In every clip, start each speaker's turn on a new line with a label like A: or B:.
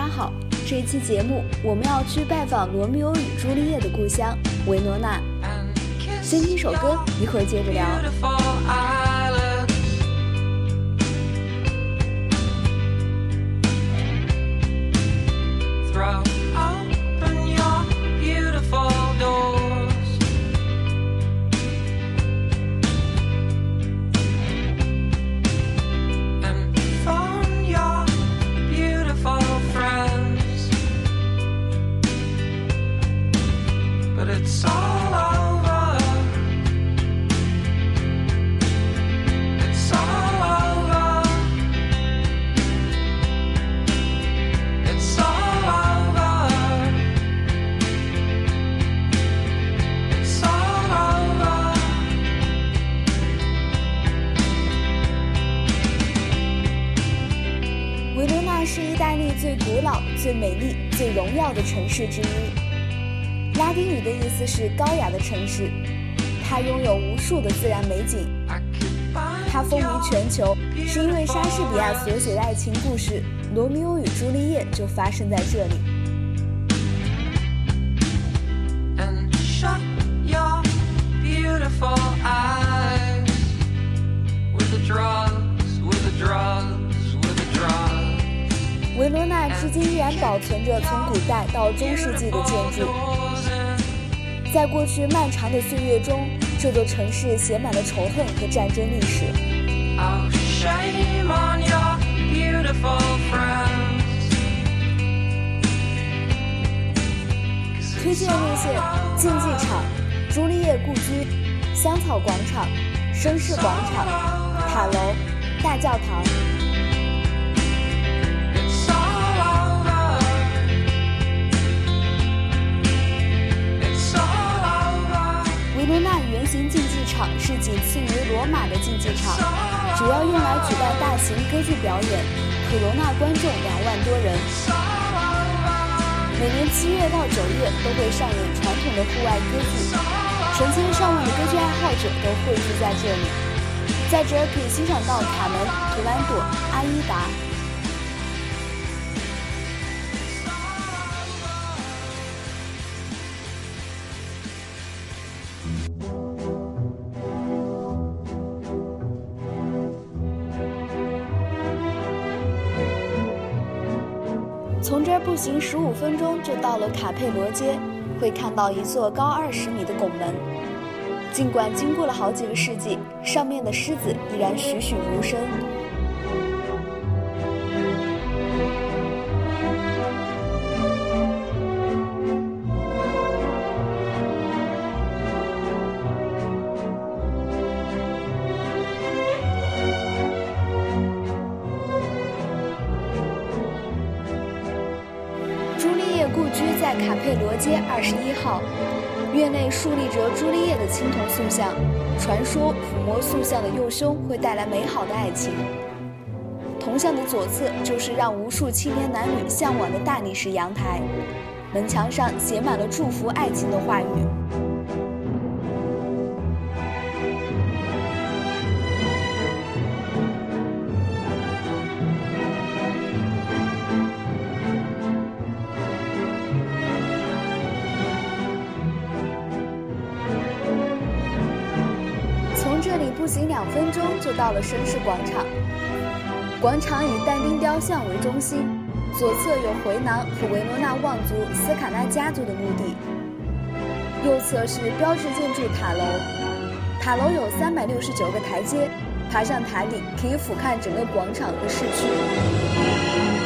A: 家好，这一期节目我们要去拜访罗密欧与朱丽叶的故乡维罗纳。先听首歌，一会儿接着聊。维罗纳是意大利最古老、最美丽、最荣耀的城市之一，拉丁语的意思是高雅的城市。它拥有无数的自然美景，它风靡全球，是因为莎士比亚所写的爱情故事《罗密欧与朱丽叶》就发生在这里。维罗纳至今依然保存着从古代到中世纪的建筑。在过去漫长的岁月中，这座城市写满了仇恨和战争历史。推荐路线：竞技场、朱丽叶故居、香草广场、绅士广场、塔楼、大教堂。是仅次于罗马的竞技场，主要用来举办大型歌剧表演，可容纳观众两万多人。每年七月到九月都会上演传统的户外歌剧，成千上万的歌剧爱好者都汇聚在这里，在这儿可以欣赏到卡门、图兰朵、阿依达。从这儿步行十五分钟就到了卡佩罗街，会看到一座高二十米的拱门。尽管经过了好几个世纪，上面的狮子依然栩栩如生。卡佩罗街二十一号，院内竖立着朱丽叶的青铜塑像，传说抚摸塑像的右胸会带来美好的爱情。铜像的左侧就是让无数青年男女向往的大理石阳台，门墙上写满了祝福爱情的话语。里步行两分钟就到了绅士广场。广场以但丁雕像为中心，左侧有回廊和维罗纳望族斯卡纳家族的墓地，右侧是标志建筑塔楼。塔楼有三百六十九个台阶，爬上塔顶可以俯瞰整个广场和市区。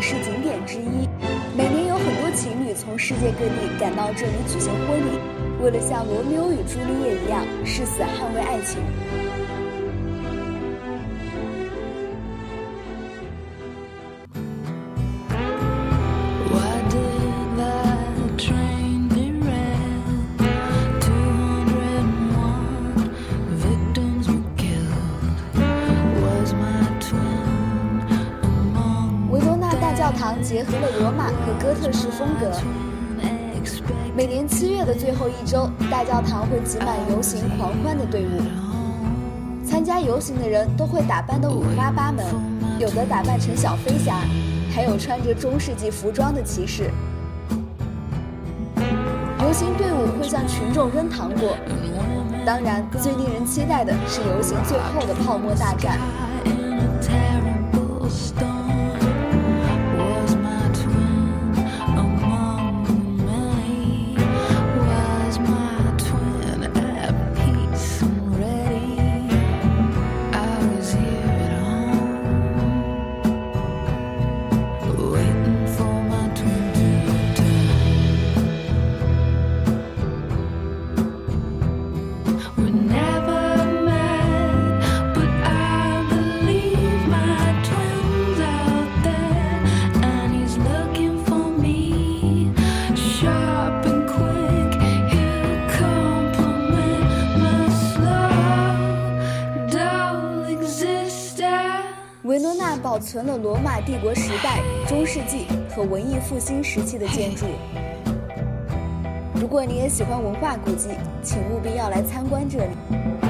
A: 是景点之一，每年有很多情侣从世界各地赶到这里举行婚礼，为了像罗密欧与朱丽叶一样誓死捍卫爱情。的罗马和哥特式风格，
B: 每年七月的最后一周，大教堂会挤满游行狂欢的队伍。参加游行的人都会打扮得五花八门，有的打扮成小飞侠，还有穿着中世纪服装的骑士。游行队伍会向群众扔糖果，当然，最令人期待的是游行最后的泡沫大战。存了罗马帝国时代、中世纪和文艺复兴时期的建筑。如果你也喜欢文化古迹，请务必要来参观这里。